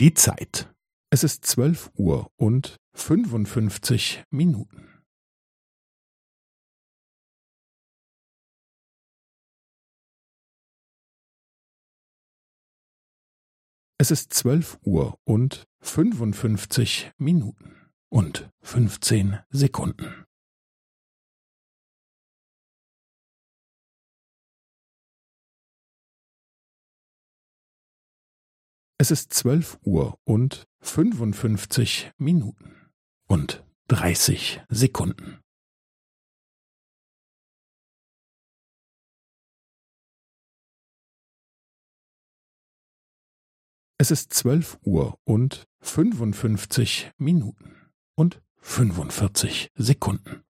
Die Zeit. Es ist zwölf Uhr und fünfundfünfzig Minuten. Es ist zwölf Uhr und fünfundfünfzig Minuten und fünfzehn Sekunden. Es ist zwölf Uhr und fünfundfünfzig Minuten und dreißig Sekunden. Es ist zwölf Uhr und fünfundfünfzig Minuten und fünfundvierzig Sekunden.